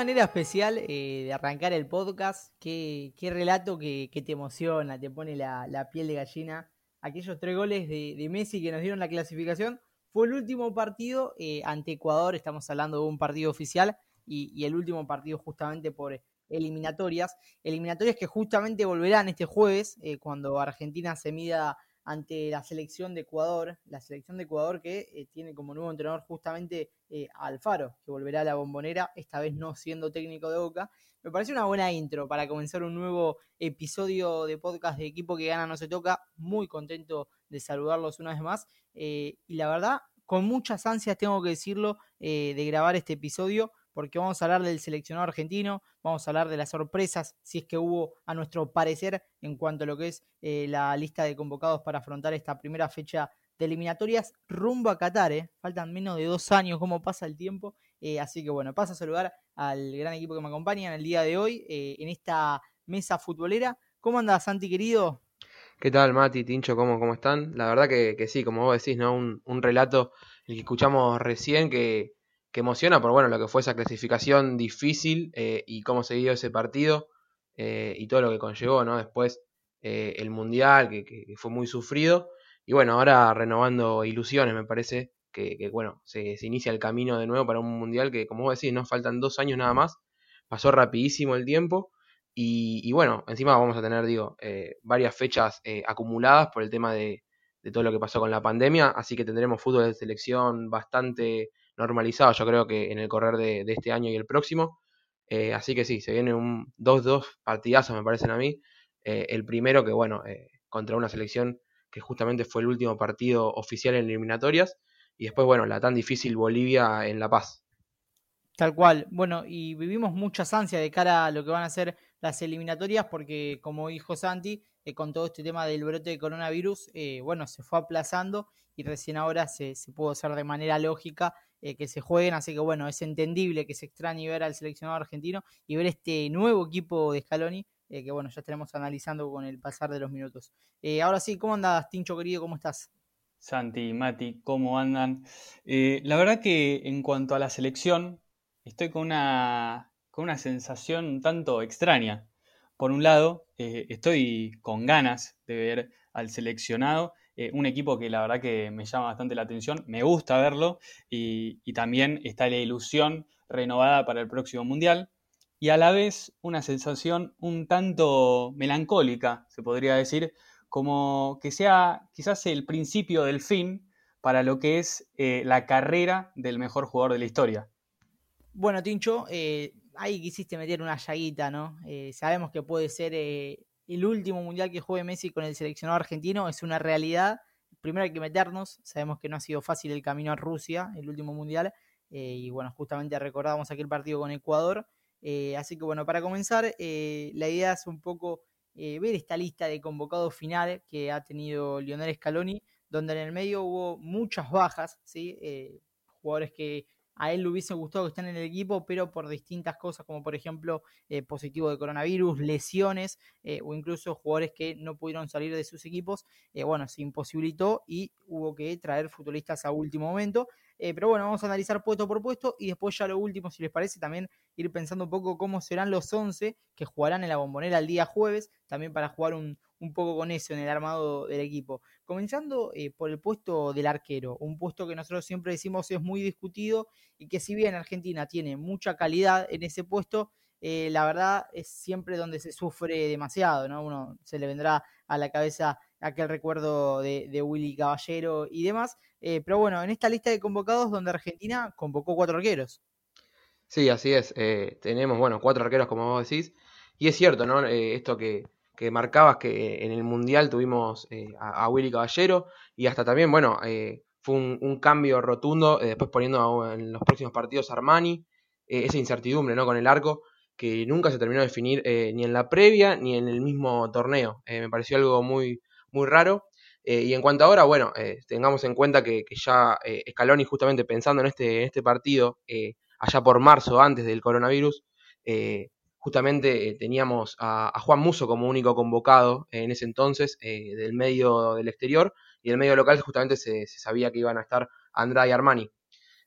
manera especial eh, de arrancar el podcast, qué, relato que, te emociona, te pone la, piel de gallina. Aquellos tres goles de, Messi que nos dieron la clasificación fue el último partido eh, ante Ecuador, estamos hablando de un partido oficial y, el último partido justamente por eliminatorias. Eliminatorias que justamente volverán este jueves eh, cuando Argentina se mida ante la selección de Ecuador, la selección de Ecuador que tiene como nuevo entrenador justamente eh, Alfaro, que volverá a la bombonera, esta vez no siendo técnico de Boca. Me parece una buena intro para comenzar un nuevo episodio de podcast de equipo que gana no se toca. Muy contento de saludarlos una vez más. Eh, y la verdad, con muchas ansias tengo que decirlo de grabar este episodio porque vamos a hablar del seleccionado argentino, vamos a hablar de las sorpresas, si es que hubo a nuestro parecer en cuanto a lo que es eh, la lista de convocados para afrontar esta primera fecha de eliminatorias rumbo a Qatar. Eh. Faltan menos de dos años, cómo pasa el tiempo. Eh, así que bueno, paso a saludar al gran equipo que me acompaña en el día de hoy, en esta mesa futbolera. ¿Cómo andas, Santi, querido? ¿Qué tal, Mati, Tincho? ¿Cómo, cómo están? La verdad que, que sí, como vos decís, ¿no? Un, un relato el que escuchamos recién que, que emociona por bueno lo que fue esa clasificación difícil eh, y cómo se dio ese partido eh, y todo lo que conllevó, ¿no? Después eh, el Mundial, que, fue muy sufrido. Y bueno, ahora renovando ilusiones, me parece que, bueno, se, inicia el camino de nuevo para un Mundial que, como vos decís, nos faltan dos años nada más. Pasó rapidísimo el tiempo. Y, bueno, encima vamos a tener, digo, varias fechas acumuladas por el tema de, de todo lo que pasó con la pandemia. Así que tendremos fútbol de selección bastante normalizado, yo creo que en el correr de, este año y el próximo. Eh, así que sí, se viene un 2-2 partidazos, me parecen a mí. Eh, el primero que, bueno, eh, contra una selección que justamente fue el último partido oficial en eliminatorias. Y después, bueno, la tan difícil Bolivia en La Paz. Tal cual. Bueno, y vivimos muchas ansias de cara a lo que van a ser las eliminatorias, porque como dijo Santi, con todo este tema del brote de coronavirus, bueno, se fue aplazando y recién ahora se, se pudo hacer de manera lógica eh, que se jueguen, así que bueno, es entendible que se extrañe ver al seleccionado argentino y ver este nuevo equipo de Scaloni, eh, que bueno, ya estaremos analizando con el pasar de los minutos. Eh, ahora sí, ¿cómo andas, Tincho querido? ¿Cómo estás? Santi, Mati, ¿cómo andan? la verdad que en cuanto a la selección, estoy con una, con una sensación un tanto extraña. Por un lado, estoy con ganas de ver al seleccionado eh, un equipo que la verdad que me llama bastante la atención, me gusta verlo y, también está la ilusión renovada para el próximo Mundial y a la vez una sensación un tanto melancólica, se podría decir, como que sea quizás el principio del fin para lo que es eh, la carrera del mejor jugador de la historia. Bueno, Tincho, eh, ahí quisiste meter una llaguita, ¿no? sabemos que puede ser el último mundial que juegue Messi con el seleccionado argentino es una realidad. Primero hay que meternos, sabemos que no ha sido fácil el camino a Rusia, el último mundial, eh, y bueno, justamente recordamos aquel partido con Ecuador. Eh, así que bueno, para comenzar, eh, la idea es un poco ver esta lista de convocados final que ha tenido Lionel Scaloni, donde en el medio hubo muchas bajas, ¿sí? jugadores que a él le hubiese gustado que estén en el equipo, pero por distintas cosas, como por ejemplo eh, positivo de coronavirus, lesiones eh, o incluso jugadores que no pudieron salir de sus equipos, eh, bueno, se imposibilitó y hubo que traer futbolistas a último momento. Pero bueno, vamos a analizar puesto por puesto y después ya lo último, si les parece, también ir pensando un poco cómo serán los 11 que jugarán en la bombonera el día jueves, también para jugar un, un poco con eso en el armado del equipo. Comenzando eh, por el puesto del arquero, un puesto que nosotros siempre decimos es muy discutido y que si bien Argentina tiene mucha calidad en ese puesto, eh, la verdad es siempre donde se sufre demasiado, ¿no? Uno se le vendrá a la cabeza aquel recuerdo de, Willy Caballero y demás. Eh, pero bueno, en esta lista de convocados donde Argentina convocó cuatro arqueros. Sí, así es. tenemos, bueno, cuatro arqueros como vos decís. Y es cierto, ¿no? esto que, que marcabas que en el Mundial tuvimos eh, a, Willy Caballero y hasta también, bueno, eh, fue un, cambio rotundo, eh, después poniendo en los próximos partidos Armani, esa incertidumbre ¿no? con el arco que nunca se terminó de definir ni en la previa ni en el mismo torneo. me pareció algo muy, muy raro. Eh, y en cuanto ahora, bueno, eh, tengamos en cuenta que, ya eh, Scaloni, justamente pensando en este, en este partido, allá por marzo, antes del coronavirus, justamente teníamos a, Juan Muso como único convocado en ese entonces del medio del exterior y del medio local justamente se, sabía que iban a estar Andrade y Armani.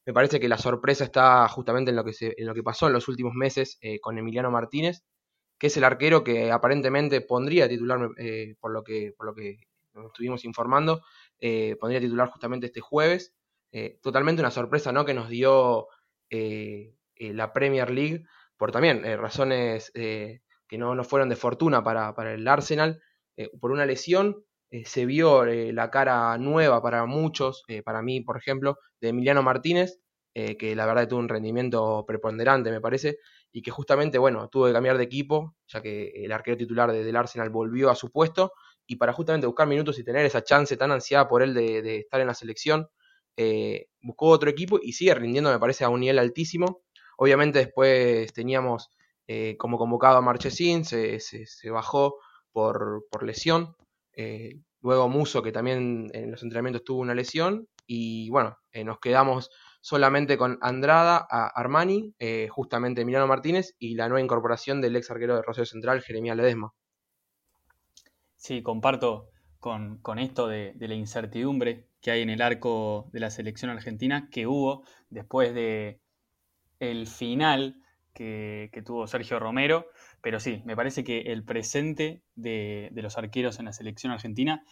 Me parece que la sorpresa está justamente en lo que, en lo que pasó en los últimos meses con Emiliano Martínez, que es el arquero que aparentemente pondría titular, por, lo que, por lo que nos estuvimos informando, eh, pondría titular justamente este jueves. Eh, totalmente una sorpresa ¿no? que nos dio eh, la Premier League por también razones que no, no, fueron de fortuna para, el Arsenal. por una lesión se vio la cara nueva para muchos, para mí por ejemplo, de Emiliano Martínez, que la verdad tuvo un rendimiento preponderante me parece, y que justamente, bueno, tuvo que cambiar de equipo, ya que el arquero titular del Arsenal volvió a su puesto, y para justamente buscar minutos y tener esa chance tan ansiada por él de, estar en la selección, eh, buscó otro equipo y sigue rindiendo, me parece, a un nivel altísimo. Obviamente después teníamos eh, como convocado a Marchesín, se, se, bajó por, lesión. Eh, luego Muso, que también en los entrenamientos tuvo una lesión. Y bueno, nos quedamos solamente con Andrada, a Armani, justamente Emiliano Martínez y la nueva incorporación del ex arquero de Rosario Central, Jeremías Ledesma. Sí, comparto con, esto de, la incertidumbre que hay en el arco de la selección argentina que hubo después de el final que, tuvo Sergio Romero. Pero sí, me parece que el presente de, los arqueros en la selección argentina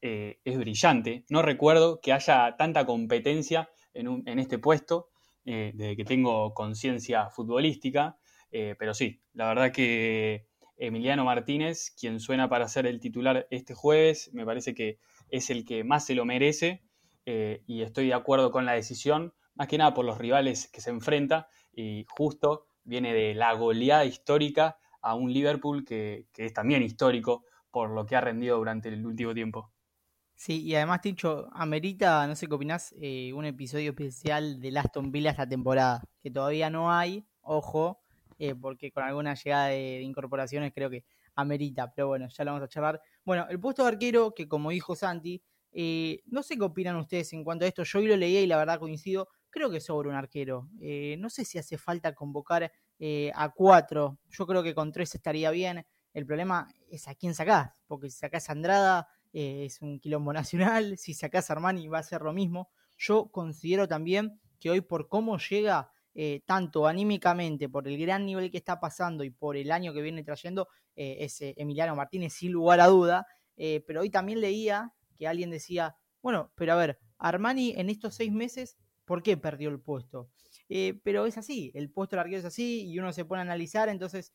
eh, es brillante. No recuerdo que haya tanta competencia en, este puesto eh, desde que tengo conciencia futbolística. Eh, pero sí, la verdad que Emiliano Martínez, quien suena para ser el titular este jueves, me parece que es el que más se lo merece eh, y estoy de acuerdo con la decisión, más que nada por los rivales que se enfrenta y justo viene de la goleada histórica a un Liverpool que, es también histórico por lo que ha rendido durante el último tiempo. Sí, y además, Tincho, amerita, no sé qué opinás, eh, un episodio especial de Aston Villa esta temporada, que todavía no hay, ojo, eh, porque con alguna llegada de, incorporaciones creo que amerita, pero bueno, ya lo vamos a charlar. Bueno, el puesto de arquero, que como dijo Santi, eh, no sé qué opinan ustedes en cuanto a esto, yo hoy lo leía y la verdad coincido, creo que sobre un arquero. No sé si hace falta convocar a cuatro, yo creo que con tres estaría bien. El problema es a quién sacás, porque si sacás a Andrada es un quilombo nacional, si sacás a Armani va a ser lo mismo. Yo considero también que hoy por cómo llega eh, tanto anímicamente por el gran nivel que está pasando y por el año que viene trayendo, eh, es Emiliano Martínez, sin lugar a duda. Eh, pero hoy también leía que alguien decía, bueno, pero a ver, Armani en estos seis meses, ¿por qué perdió el puesto? pero es así, el puesto del arquero es así y uno se pone a analizar, entonces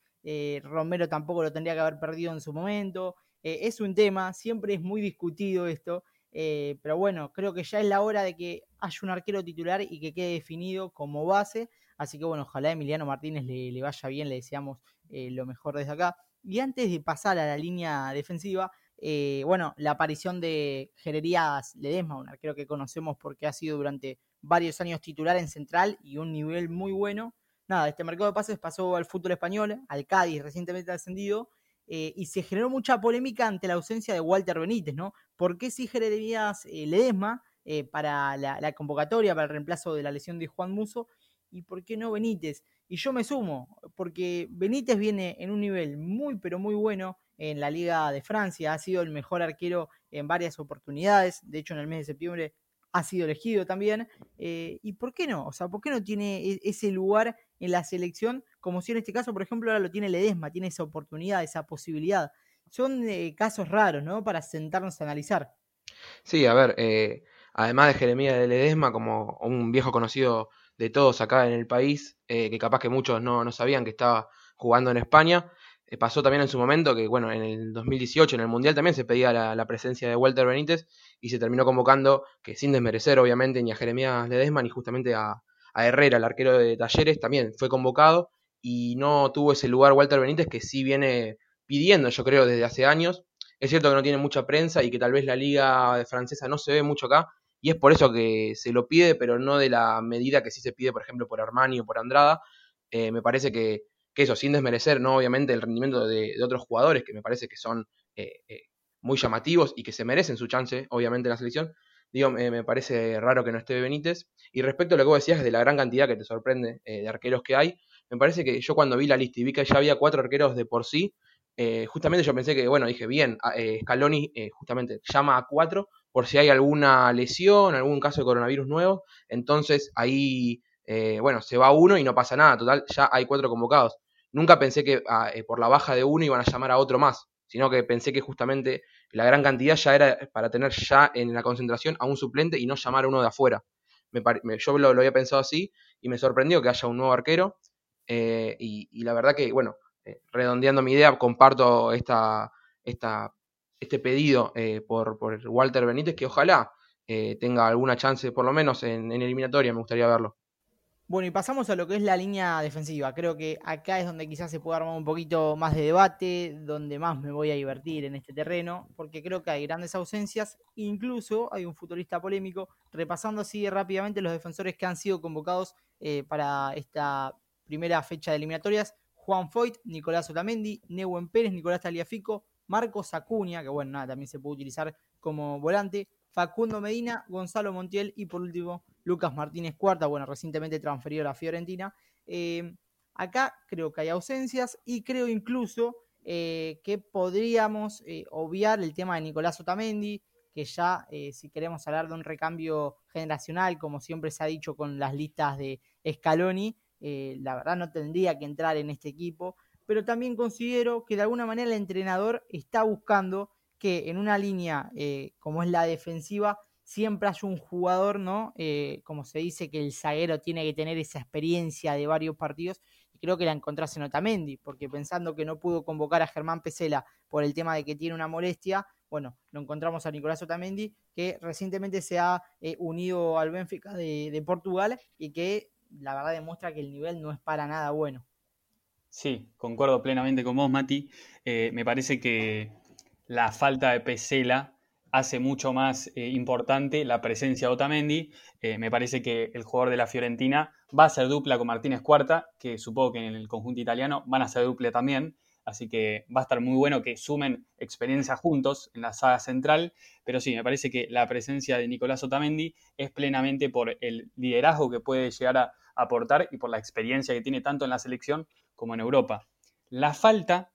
Romero tampoco lo tendría que haber perdido en su momento. Es un tema, siempre es muy discutido esto. Eh, pero bueno, creo que ya es la hora de que haya un arquero titular y que quede definido como base. Así que bueno, ojalá a Emiliano Martínez le, vaya bien, le deseamos eh, lo mejor desde acá. Y antes de pasar a la línea defensiva, eh, bueno, la aparición de Gererías Ledesma, un arquero que conocemos porque ha sido durante varios años titular en Central y un nivel muy bueno. Nada, este mercado de pases pasó al fútbol español, al Cádiz recientemente ascendido, eh, y se generó mucha polémica ante la ausencia de Walter Benítez, ¿no? ¿Por qué si Jeremías eh, Ledesma eh, para la, convocatoria, para el reemplazo de la lesión de Juan Muso? ¿Y por qué no Benítez? Y yo me sumo, porque Benítez viene en un nivel muy, pero muy bueno en la Liga de Francia, ha sido el mejor arquero en varias oportunidades, de hecho en el mes de septiembre ha sido elegido también. ¿Y por qué no? O sea, ¿por qué no tiene e, ese lugar en la selección como si en este caso, por ejemplo, ahora lo tiene Ledesma, tiene esa oportunidad, esa posibilidad. Son eh, casos raros, ¿no? Para sentarnos a analizar. Sí, a ver, eh, además de Jeremías de Ledesma, como un viejo conocido de todos acá en el país, eh, que capaz que muchos no, sabían que estaba jugando en España, pasó también en su momento que, bueno, en el 2018, en el Mundial también se pedía la, presencia de Walter Benítez y se terminó convocando, que sin desmerecer obviamente ni a Jeremías Ledesma ni justamente a, a Herrera, el arquero de Talleres, también fue convocado y no tuvo ese lugar Walter Benítez que sí viene pidiendo, yo creo, desde hace años. Es cierto que no tiene mucha prensa y que tal vez la liga francesa no se ve mucho acá, y es por eso que se lo pide, pero no de la medida que sí se pide, por ejemplo, por Armani o por Andrada. Eh, me parece que, eso, sin desmerecer, no obviamente el rendimiento de, otros jugadores, que me parece que son eh, eh, muy llamativos y que se merecen su chance, obviamente, en la selección. Digo, me parece raro que no esté Benítez. Y respecto a lo que vos decías de la gran cantidad que te sorprende eh, de arqueros que hay, me parece que yo cuando vi la lista y vi que ya había cuatro arqueros de por sí, eh, justamente yo pensé que, bueno, dije, bien, eh, Scaloni justamente llama a cuatro por si hay alguna lesión, algún caso de coronavirus nuevo, entonces ahí, bueno, se va uno y no pasa nada, total, ya hay cuatro convocados. Nunca pensé que ah, por la baja de uno iban a llamar a otro más, sino que pensé que justamente la gran cantidad ya era para tener ya en la concentración a un suplente y no llamar a uno de afuera. Me, yo lo, había pensado así y me sorprendió que haya un nuevo arquero. Eh, y, la verdad que, bueno, eh, redondeando mi idea, comparto esta, esta, este pedido eh, por, por, Walter Benítez, que ojalá tenga alguna chance, por lo menos en, en eliminatoria, me gustaría verlo. Bueno, y pasamos a lo que es la línea defensiva. Creo que acá es donde quizás se puede armar un poquito más de debate, donde más me voy a divertir en este terreno, porque creo que hay grandes ausencias. Incluso hay un futurista polémico, repasando así rápidamente los defensores que han sido convocados eh, para esta primera fecha de eliminatorias. Juan Foyt, Nicolás Otamendi, Neuen Pérez, Nicolás Taliafico, Marcos Acuña, que bueno, nada, también se puede utilizar como volante, Facundo Medina, Gonzalo Montiel y por último Lucas Martínez Cuarta, bueno, recientemente transferido a la Fiorentina. Eh, acá creo que hay ausencias y creo incluso eh, que podríamos eh, obviar el tema de Nicolás Otamendi, que ya si queremos hablar de un recambio generacional, como siempre se ha dicho con las listas de Scaloni, la verdad no tendría que entrar en este equipo, pero también considero que de alguna manera el entrenador está buscando que en una línea como es la defensiva siempre hay un jugador, ¿no? Eh, como se dice que el zaguero tiene que tener esa experiencia de varios partidos, y creo que la encontrás en Otamendi, porque pensando que no pudo convocar a Germán Pesela por el tema de que tiene una molestia, bueno, lo encontramos a Nicolás Otamendi, que recientemente se ha eh, unido al Benfica de, Portugal y que la verdad demuestra que el nivel no es para nada bueno. Sí, concuerdo plenamente con vos, Mati. Eh, me parece que la falta de Pesela hace mucho más eh, importante la presencia de Otamendi. Eh, me parece que el jugador de la Fiorentina va a ser dupla con Martínez Cuarta, que supongo que en el conjunto italiano van a ser dupla también. Así que va a estar muy bueno que sumen experiencia juntos en la saga central. Pero sí, me parece que la presencia de Nicolás Otamendi es plenamente por el liderazgo que puede llegar a aportar y por la experiencia que tiene tanto en la selección como en Europa. La falta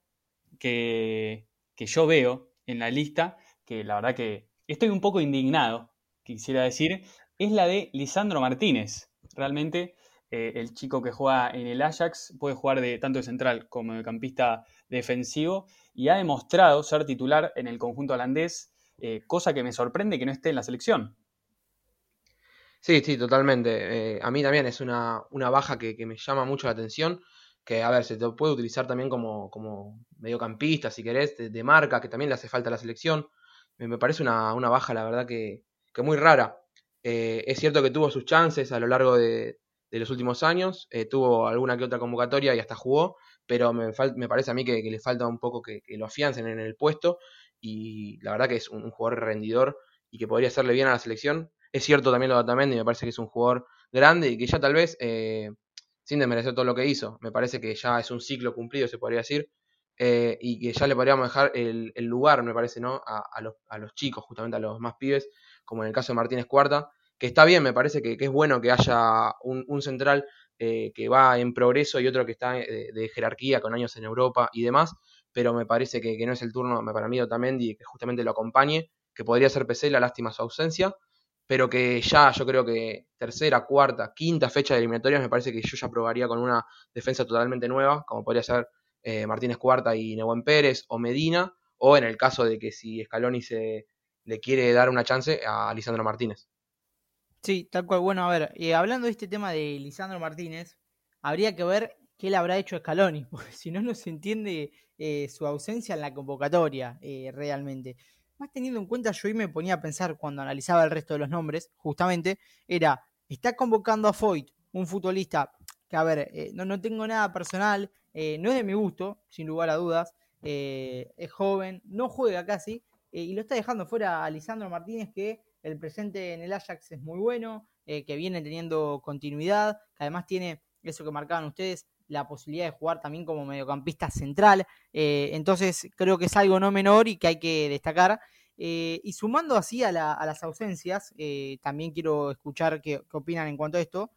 que, que yo veo en la lista que la verdad que estoy un poco indignado, quisiera decir, es la de Lisandro Martínez. Realmente eh, el chico que juega en el Ajax puede jugar de tanto de central como de campista defensivo y ha demostrado ser titular en el conjunto holandés, eh, cosa que me sorprende que no esté en la selección. Sí, sí, totalmente. Eh, a mí también es una, baja que, me llama mucho la atención, que a ver, se te puede utilizar también como, como mediocampista, si querés, de, marca, que también le hace falta a la selección me parece una, baja, la verdad, que, muy rara. Eh, es cierto que tuvo sus chances a lo largo de, los últimos años, eh, tuvo alguna que otra convocatoria y hasta jugó, pero me, me parece a mí que, le falta un poco que, lo afiancen en el puesto y la verdad que es un, jugador rendidor y que podría hacerle bien a la selección. Es cierto también lo de Otamendi, me parece que es un jugador grande y que ya tal vez, eh, sin desmerecer todo lo que hizo, me parece que ya es un ciclo cumplido, se podría decir, eh, y que ya le podríamos dejar el, lugar, me parece, ¿no? A, los, chicos, justamente a los más pibes, como en el caso de Martínez Cuarta, que está bien, me parece que, es bueno que haya un, central eh, que va en progreso y otro que está eh, de, jerarquía con años en Europa y demás, pero me parece que, no es el turno para mí Otamendi que justamente lo acompañe, que podría ser PC, la lástima su ausencia, pero que ya yo creo que tercera, cuarta, quinta fecha de eliminatorias me parece que yo ya probaría con una defensa totalmente nueva, como podría ser eh, Martínez Cuarta y Nehuen Pérez o Medina, o en el caso de que si Scaloni se le quiere dar una chance a Lisandro Martínez. Sí, tal cual. Bueno, a ver, eh, hablando de este tema de Lisandro Martínez, habría que ver qué le habrá hecho Scaloni, porque si no, no se entiende eh, su ausencia en la convocatoria realmente. Más teniendo en cuenta, yo hoy me ponía a pensar cuando analizaba el resto de los nombres, justamente, era, está convocando a Foyt, un futbolista que, a ver, no, no tengo nada personal, eh, no es de mi gusto, sin lugar a dudas. Eh, es joven, no juega casi. Eh, y lo está dejando fuera a Lisandro Martínez, que el presente en el Ajax es muy bueno, que viene teniendo continuidad, que además tiene eso que marcaban ustedes, la posibilidad de jugar también como mediocampista central. Entonces creo que es algo no menor y que hay que destacar. Y sumando así a, las ausencias, también quiero escuchar qué, opinan en cuanto a esto.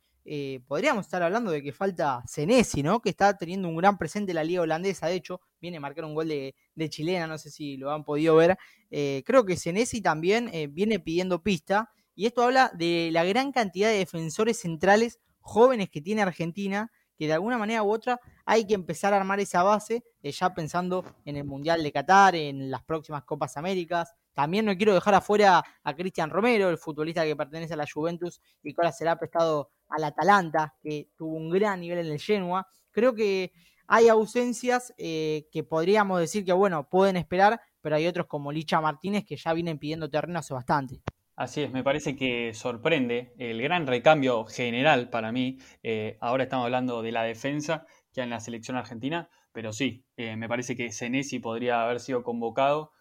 Podríamos estar hablando de que falta Senesi, ¿no? Que está teniendo un gran presente en la liga holandesa. De hecho, viene a marcar un gol de, chilena, no sé si lo han podido ver. creo que Senesi también viene pidiendo pista. Y esto habla de la gran cantidad de defensores centrales jóvenes que tiene Argentina que de alguna manera u otra hay que empezar a armar esa base, eh, ya pensando en el Mundial de Qatar, en las próximas Copas Américas. También no quiero dejar afuera a Cristian Romero, el futbolista que pertenece a la Juventus y que ahora será prestado al Atalanta, que tuvo un gran nivel en el Genoa. Creo que hay ausencias eh, que podríamos decir que, bueno, pueden esperar, pero hay otros como Licha Martínez que ya vienen pidiendo terreno hace bastante. Así es, me parece que sorprende el gran recambio general para mí. Eh, ahora estamos hablando de la defensa que en la selección argentina, pero sí, eh, me parece que Senesi podría haber sido convocado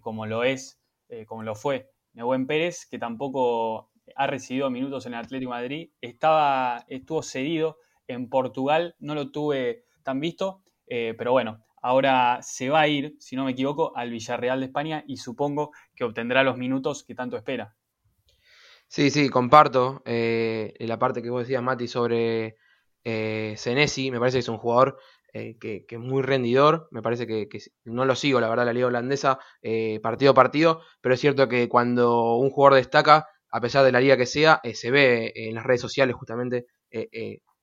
como lo es, como lo fue Nebuen Pérez, que tampoco ha recibido minutos en el Atlético Madrid. Estaba, estuvo cedido en Portugal, no lo tuve tan visto, pero bueno, Ahora se va a ir, si no me equivoco, al Villarreal de España y supongo que obtendrá los minutos que tanto espera. Sí, sí, comparto eh, la parte que vos decías, Mati, sobre eh, Senesi. Me parece que es un jugador eh, que, es muy rendidor. Me parece que, no lo sigo, la verdad, la liga holandesa, eh, partido a partido. Pero es cierto que cuando un jugador destaca, a pesar de la liga que sea, se ve en las redes sociales justamente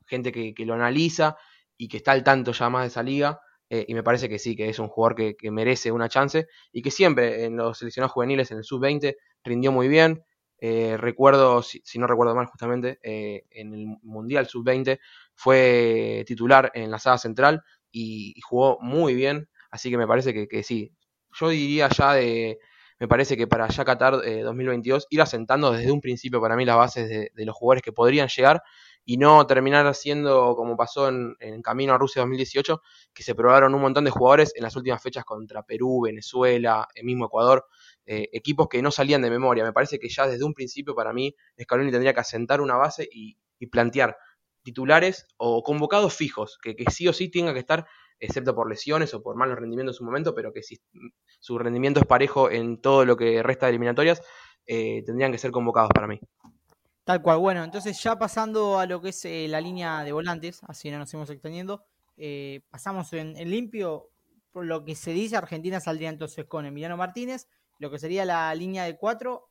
gente que, lo analiza y que está al tanto ya más de esa liga. Eh, y me parece que sí, que es un jugador que, merece una chance y que siempre en los seleccionados juveniles, en el sub-20, rindió muy bien. Eh, recuerdo, si, no recuerdo mal justamente, eh, en el Mundial sub-20 fue titular en la saga central y, jugó muy bien, así que me parece que, sí. Yo diría ya de, me parece que para ya Qatar 2022 ir asentando desde un principio para mí las bases de, los jugadores que podrían llegar y no terminar siendo como pasó en, Camino a Rusia 2018, que se probaron un montón de jugadores en las últimas fechas contra Perú, Venezuela, el mismo Ecuador, eh, equipos que no salían de memoria. Me parece que ya desde un principio para mí Scaloni tendría que asentar una base y, plantear titulares o convocados fijos, que, sí o sí tenga que estar, excepto por lesiones o por malos rendimientos en su momento, pero que si su rendimiento es parejo en todo lo que resta de eliminatorias, eh, tendrían que ser convocados para mí. Tal cual. Bueno, entonces ya pasando a lo que es eh, la línea de volantes, así no nos seguimos extendiendo, eh, pasamos en, limpio. Por lo que se dice, Argentina saldría entonces con Emiliano Martínez, lo que sería la línea de cuatro.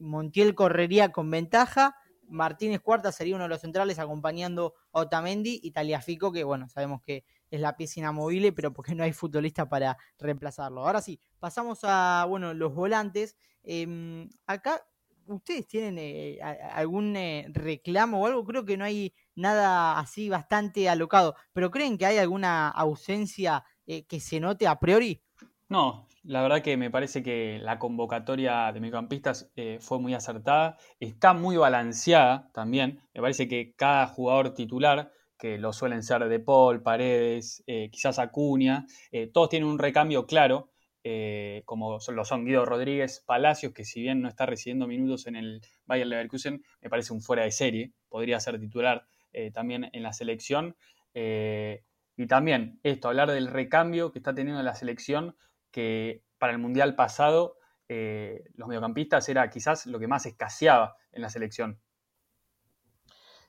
Montiel correría con ventaja. Martínez Cuarta sería uno de los centrales acompañando a Otamendi y Taliafico, que bueno, sabemos que es la pieza inamovible, pero porque no hay futbolista para reemplazarlo. Ahora sí, pasamos a bueno, los volantes. Em, acá ¿Ustedes tienen eh, algún eh, reclamo o algo? Creo que no hay nada así bastante alocado, pero ¿creen que hay alguna ausencia eh, que se note a priori? No, la verdad que me parece que la convocatoria de mediocampistas fue muy acertada, está muy balanceada también, me parece que cada jugador titular, que lo suelen ser De Paul, Paredes, quizás Acuña, todos tienen un recambio claro, eh, como lo son Guido Rodríguez Palacios, que si bien no está recibiendo minutos en el Bayern Leverkusen, me parece un fuera de serie, podría ser titular eh, también en la selección. Eh, y también esto, hablar del recambio que está teniendo la selección, que para el Mundial pasado los mediocampistas era quizás lo que más escaseaba en la selección.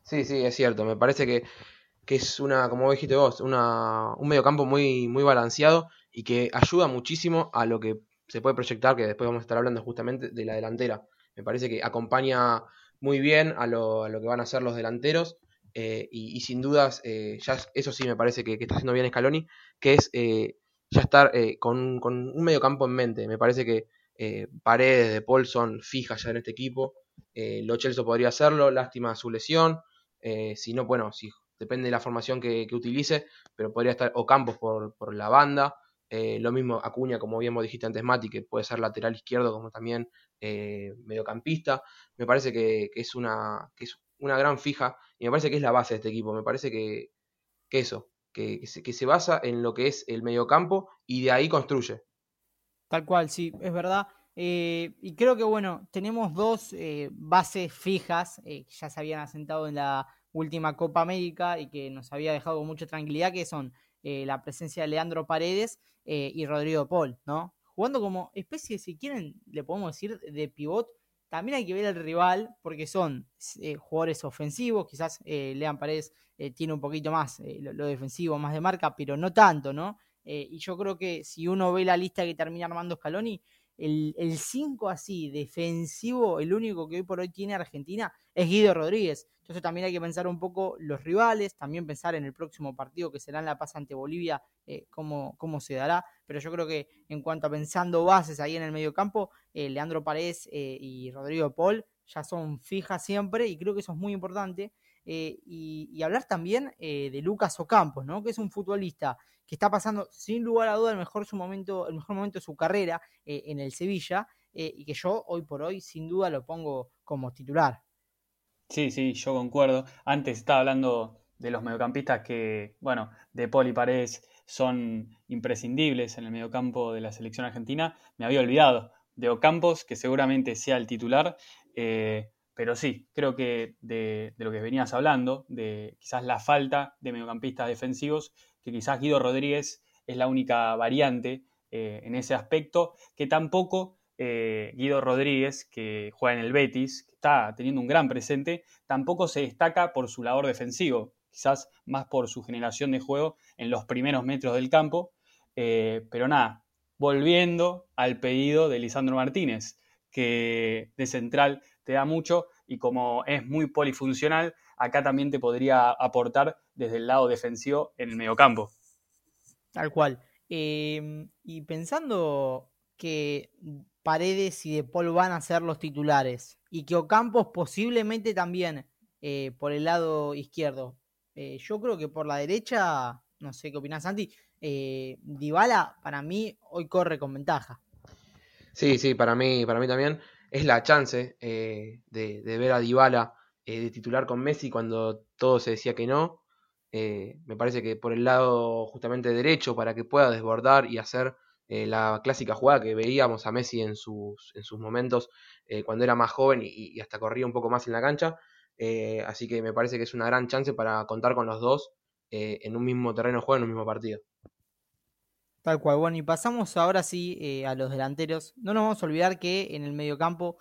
Sí, sí, es cierto. Me parece que, es una, como dijiste vos, una, un mediocampo muy, muy balanceado y que ayuda muchísimo a lo que se puede proyectar, que después vamos a estar hablando justamente de la delantera. Me parece que acompaña muy bien a lo, a lo que van a ser los delanteros eh, y, sin dudas, eh, ya eso sí me parece que, está haciendo bien Scaloni, que es eh, ya estar con, con, un medio campo en mente. Me parece que Paredes de Paul son fijas ya en este equipo. Lo Chelsea podría hacerlo, lástima su lesión. si no, bueno, si depende de la formación que, que utilice, pero podría estar o Campos por, por la banda eh, lo mismo Acuña, como bien dijiste antes, Mati, que puede ser lateral izquierdo como también eh, mediocampista. Me parece que, es una, que es una gran fija y me parece que es la base de este equipo. Me parece que, eso, que, se, basa en lo que es el mediocampo y de ahí construye. Tal cual, sí, es verdad. Eh, y creo que, bueno, tenemos dos eh, bases fijas que ya se habían asentado en la última Copa América y que nos había dejado mucha tranquilidad, que son la presencia de Leandro Paredes y Rodrigo Paul, ¿no? Jugando como especie, si quieren, le podemos decir, de pivot también hay que ver al rival porque son eh, jugadores ofensivos, quizás eh, Lean Paredes eh, tiene un poquito más lo, defensivo, más de marca, pero no tanto, ¿no? y yo creo que si uno ve la lista que termina armando Scaloni, el 5 así, defensivo, el único que hoy por hoy tiene Argentina es Guido Rodríguez. Entonces también hay que pensar un poco los rivales, también pensar en el próximo partido que será en La Paz ante Bolivia, eh, cómo, cómo, se dará. Pero yo creo que en cuanto a pensando bases ahí en el medio campo, eh, Leandro Paredes eh, y Rodrigo Paul ya son fijas siempre y creo que eso es muy importante. Y, hablar también de Lucas Ocampos, ¿no? que es un futbolista que está pasando sin lugar a duda el mejor, su momento, el mejor momento de su carrera en el Sevilla y que yo hoy por hoy sin duda lo pongo como titular. Sí, sí, yo concuerdo. Antes estaba hablando de los mediocampistas que, bueno, de Poli Paredes son imprescindibles en el mediocampo de la selección argentina. Me había olvidado de Ocampos, que seguramente sea el titular. Eh, pero sí, creo que de, lo que venías hablando, de quizás la falta de mediocampistas defensivos, que quizás Guido Rodríguez es la única variante eh, en ese aspecto, que tampoco eh, Guido Rodríguez, que juega en el Betis, que está teniendo un gran presente, tampoco se destaca por su labor defensivo, quizás más por su generación de juego en los primeros metros del campo. Eh, pero nada, volviendo al pedido de Lisandro Martínez, que de central te da mucho y como es muy polifuncional, acá también te podría aportar desde el lado defensivo en el mediocampo. Tal cual. Eh, y pensando que Paredes y De Paul van a ser los titulares. Y que Ocampos posiblemente también eh, por el lado izquierdo. Eh, yo creo que por la derecha, no sé qué opinas, Santi. Eh, Dybala, para mí, hoy corre con ventaja. Sí, sí, para mí, para mí también. Es la chance de, de, ver a Dybala de titular con Messi cuando todo se decía que no. me parece que por el lado justamente derecho, para que pueda desbordar y hacer eh, la clásica jugada que veíamos a Messi en sus, en sus momentos eh, cuando era más joven y, hasta corría un poco más en la cancha. Eh, así que me parece que es una gran chance para contar con los dos en un mismo terreno de juego, en un mismo partido. Tal cual, bueno, y pasamos ahora sí a los delanteros. No nos vamos a olvidar que en el mediocampo,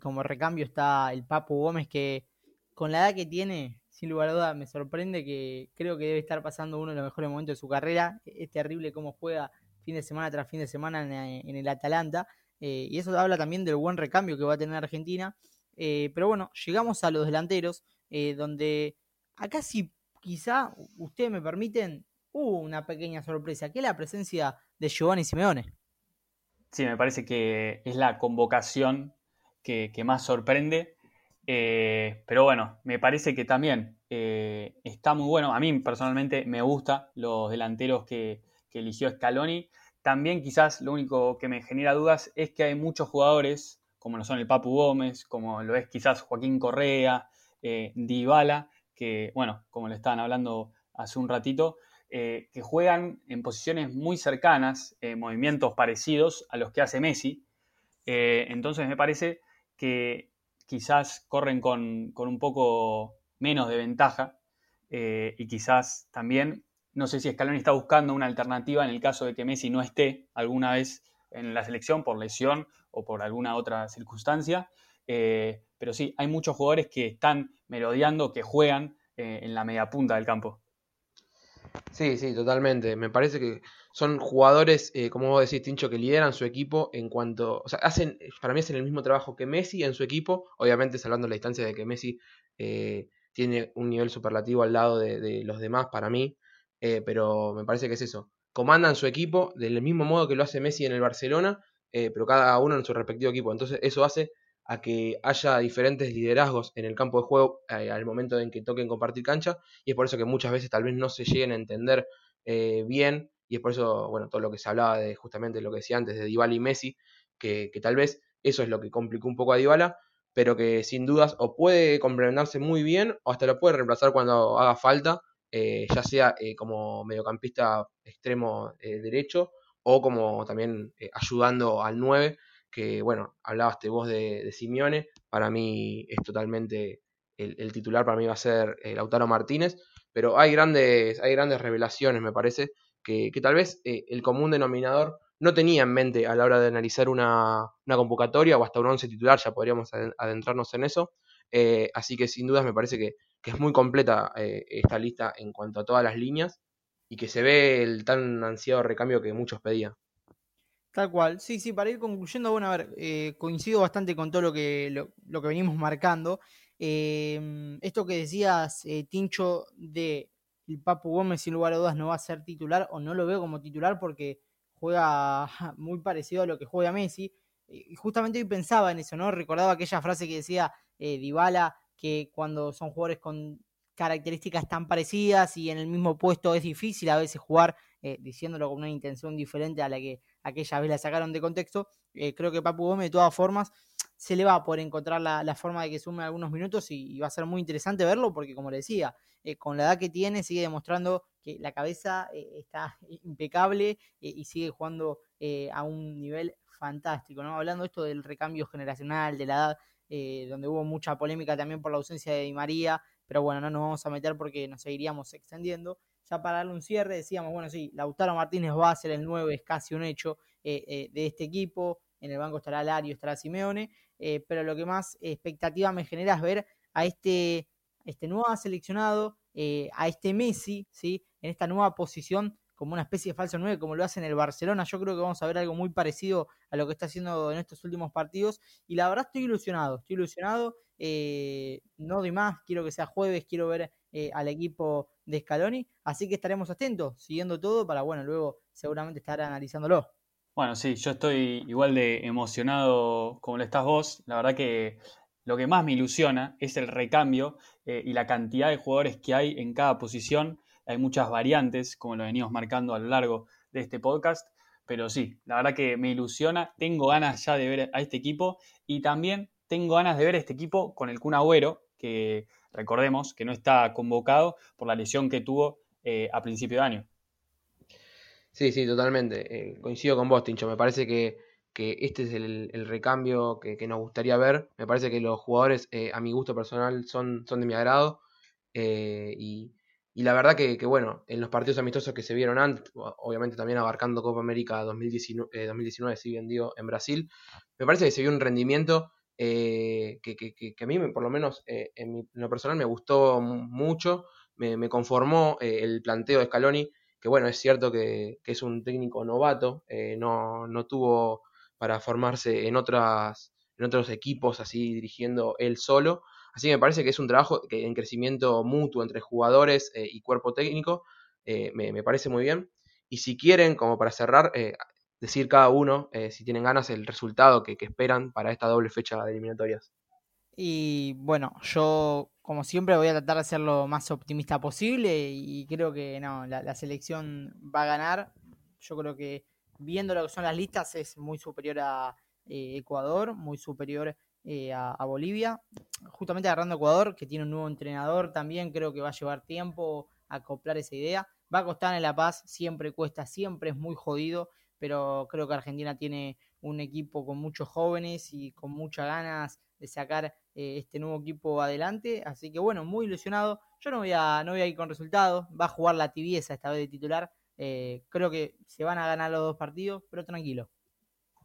como recambio, está el Papu Gómez, que con la edad que tiene, sin lugar a duda, me sorprende que creo que debe estar pasando uno de los mejores momentos de su carrera. Es terrible cómo juega fin de semana tras fin de semana en, el Atalanta. Eh, y eso habla también del buen recambio que va a tener Argentina. Eh, pero bueno, llegamos a los delanteros, eh, donde acá sí, quizá, ustedes me permiten, hubo una pequeña sorpresa, que es la presencia de Giovanni Simeone. Sí, me parece que es la convocación que, más sorprende. pero bueno, me parece que también está muy bueno. A mí personalmente me gusta los delanteros que, que eligió Scaloni. También quizás lo único que me genera dudas es que hay muchos jugadores, como lo son el Papu Gómez, como lo es quizás Joaquín Correa, eh, Dybala, que, bueno, como le estaban hablando hace un ratito, eh, que juegan en posiciones muy cercanas, eh, movimientos parecidos a los que hace Messi. entonces me parece que quizás corren con, con un poco menos de ventaja y quizás también no sé si Scaloni está buscando una alternativa en el caso de que Messi no esté alguna vez en la selección por lesión o por alguna otra circunstancia. Eh, pero sí, hay muchos jugadores que están merodeando, que juegan eh, en la media punta del campo. Sí, sí, totalmente. Me parece que son jugadores, eh, como vos decís, Tincho, que lideran su equipo en cuanto. O sea, hacen, para mí hacen el mismo trabajo que Messi en su equipo, obviamente salvando la distancia de que Messi tiene un nivel superlativo al lado de los demás para mí. Eh, pero me parece que es eso. Comandan su equipo del mismo modo que lo hace Messi en el Barcelona, eh, pero cada uno en su respectivo equipo. Entonces eso hace a que haya diferentes liderazgos en el campo de juego eh, al momento en que toquen compartir cancha y es por eso que muchas veces tal vez no se lleguen a entender bien y es por eso, bueno, todo lo que se hablaba de justamente lo que decía antes de Dybala y Messi, que, que tal vez eso es lo que complicó un poco a Dybala, pero que sin dudas o puede complementarse muy bien o hasta lo puede reemplazar cuando haga falta eh, ya sea eh, como mediocampista extremo eh, derecho o como también ayudando al 9, que bueno, hablabaste vos de, de Simeone, para mí es totalmente el, titular, para mí va a ser eh, Lautaro Martínez, pero hay grandes, hay grandes revelaciones, me parece, que, tal vez eh, el común denominador no tenía en mente a la hora de analizar una, convocatoria o hasta un once titular, ya podríamos adentrarnos en eso. Eh, así que sin dudas me parece que, es muy completa esta lista en cuanto a todas las líneas y que se ve el tan ansiado recambio que muchos pedían. Tal cual, sí, sí, para ir concluyendo, bueno, a ver, eh, coincido bastante con todo lo que, lo, que venimos marcando. Em, esto que decías, eh, Tincho, de el Papu Gómez, sin lugar a dudas, no va a ser titular, o no lo veo como titular porque juega muy parecido a lo que juega Messi. Y justamente hoy pensaba en eso, ¿no? Recordaba aquella frase que decía eh, Dybala, que cuando son jugadores con características tan parecidas y en el mismo puesto es difícil a veces jugar, eh, diciéndolo con una intención diferente a la que aquella vez la sacaron de contexto, eh, creo que Papu Gómez de todas formas se le va a poder encontrar la, forma de que sume algunos minutos y, va a ser muy interesante verlo porque como le decía, eh, con la edad que tiene sigue demostrando que la cabeza eh, está impecable y sigue jugando a un nivel fantástico, ¿no? Hablando esto del recambio generacional, de la edad, donde hubo mucha polémica también por la ausencia de Di María, pero bueno, no nos vamos a meter porque nos seguiríamos extendiendo ya para darle un cierre, decíamos, bueno, sí, Lautaro Martínez va a ser el 9, es casi un hecho eh, eh, de este equipo. En el banco estará Lario, estará Simeone, eh, pero lo que más expectativa me genera es ver a este, este nuevo seleccionado, a este Messi, ¿sí? en esta nueva posición como una especie de falso 9, como lo hace en el Barcelona. Yo creo que vamos a ver algo muy parecido a lo que está haciendo en estos últimos partidos. Y la verdad estoy ilusionado, estoy ilusionado. no doy más, quiero que sea jueves, quiero ver al equipo de Scaloni. Así que estaremos atentos, siguiendo todo para, bueno, luego seguramente estar analizándolo. Bueno, sí, yo estoy igual de emocionado como lo estás vos. La verdad que lo que más me ilusiona es el recambio eh, y la cantidad de jugadores que hay en cada posición. Hay muchas variantes, como lo venimos marcando a lo largo de este podcast. Pero sí, la verdad que me ilusiona. Tengo ganas ya de ver a este equipo y también tengo ganas de ver a este equipo con el Kun Agüero, que recordemos que no está convocado por la lesión que tuvo eh, a principio de año. Sí, sí, totalmente. Eh, coincido con vos, Tincho. Me parece que, este es el, recambio que, nos gustaría ver. Me parece que los jugadores, eh, a mi gusto personal, son, son de mi agrado. y, la verdad que, bueno, en los partidos amistosos que se vieron antes, obviamente también abarcando Copa América 2019, 2019 si bien digo, en Brasil, me parece que se vio un rendimiento eh, que, a mí, por lo menos eh, en, lo personal, me gustó mucho, me, conformó eh, el planteo de Scaloni, que bueno, es cierto que, es un técnico novato, no, no, tuvo para formarse en, otras, en otros equipos así dirigiendo él solo, así que me parece que es un trabajo en crecimiento mutuo entre jugadores y cuerpo técnico, me, me, parece muy bien. Y si quieren, como para cerrar, decir cada uno, eh, si tienen ganas, el resultado que, esperan para esta doble fecha de eliminatorias. Y bueno, yo como siempre voy a tratar de ser lo más optimista posible y creo que no, la, selección va a ganar. Yo creo que viendo lo que son las listas es muy superior a eh, Ecuador, muy superior eh, a, a, Bolivia. Justamente agarrando Ecuador, que tiene un nuevo entrenador también, creo que va a llevar tiempo acoplar esa idea. Va a costar en La Paz, siempre cuesta, siempre es muy jodido pero creo que Argentina tiene un equipo con muchos jóvenes y con muchas ganas de sacar eh, este nuevo equipo adelante. Así que bueno, muy ilusionado. Yo no voy a, no voy a ir con resultados, va a jugar la tibieza esta vez de titular. Eh, creo que se van a ganar los dos partidos, pero tranquilo.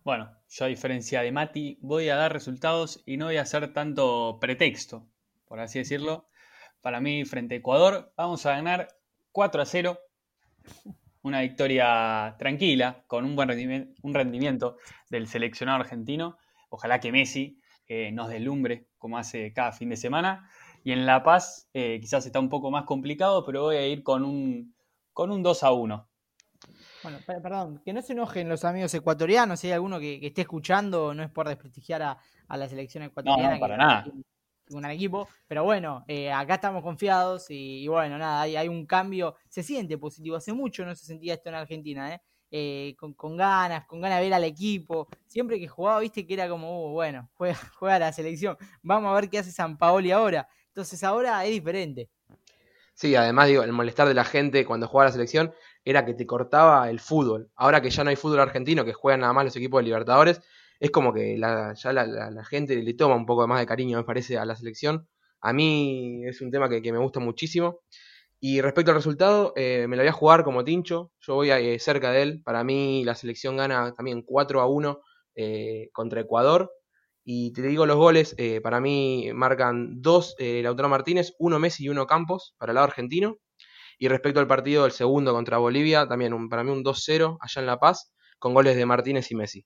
Bueno, yo a diferencia de Mati, voy a dar resultados y no voy a hacer tanto pretexto, por así decirlo. Para mí, frente a Ecuador, vamos a ganar 4 a 0 una victoria tranquila, con un buen rendimiento, un rendimiento del seleccionado argentino. Ojalá que Messi eh, nos deslumbre como hace cada fin de semana. Y en La Paz eh, quizás está un poco más complicado, pero voy a ir con un, con un 2 a 1. Bueno, perdón, que no se enojen los amigos ecuatorianos, si hay alguno que, esté escuchando, no es por desprestigiar a, la selección ecuatoriana. No, no para nada un equipo, pero bueno, eh, acá estamos confiados y, bueno, nada, hay, un cambio, se siente positivo, hace mucho no se sentía esto en Argentina, ¿eh? eh con, ganas, con ganas de ver al equipo, siempre que jugaba, viste que era como, uh, bueno, juega, juega la selección, vamos a ver qué hace San Paoli ahora, entonces ahora es diferente. Sí, además digo, el molestar de la gente cuando jugaba la selección era que te cortaba el fútbol. Ahora que ya no hay fútbol argentino, que juegan nada más los equipos de Libertadores, es como que la, ya la, gente le toma un poco más de cariño, me parece, a la selección. A mí es un tema que, me gusta muchísimo. Y respecto al resultado, eh, me lo voy a jugar como Tincho, yo voy eh, cerca de él. Para mí la selección gana también 4 a 1 eh, contra Ecuador. Y te digo los goles, para mí marcan dos Lautaro Martínez, uno Messi y uno Campos para el lado argentino. Y respecto al partido del segundo contra Bolivia, también para mí un 2-0 allá en La Paz, con goles de Martínez y Messi.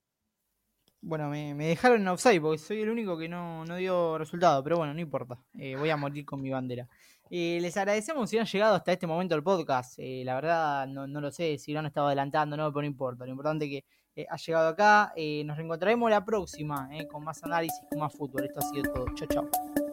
Bueno, me, dejaron en offside porque soy el único que no, dio resultado, pero bueno, no importa. Eh, voy a morir con mi bandera. Eh, les agradecemos si han llegado hasta este momento del podcast. Eh, la verdad, no, lo sé si lo han estado adelantando, no, pero no importa. Lo importante es que ha llegado acá. nos reencontraremos la próxima con más análisis, con más fútbol. Esto ha sido todo. Chao, chao.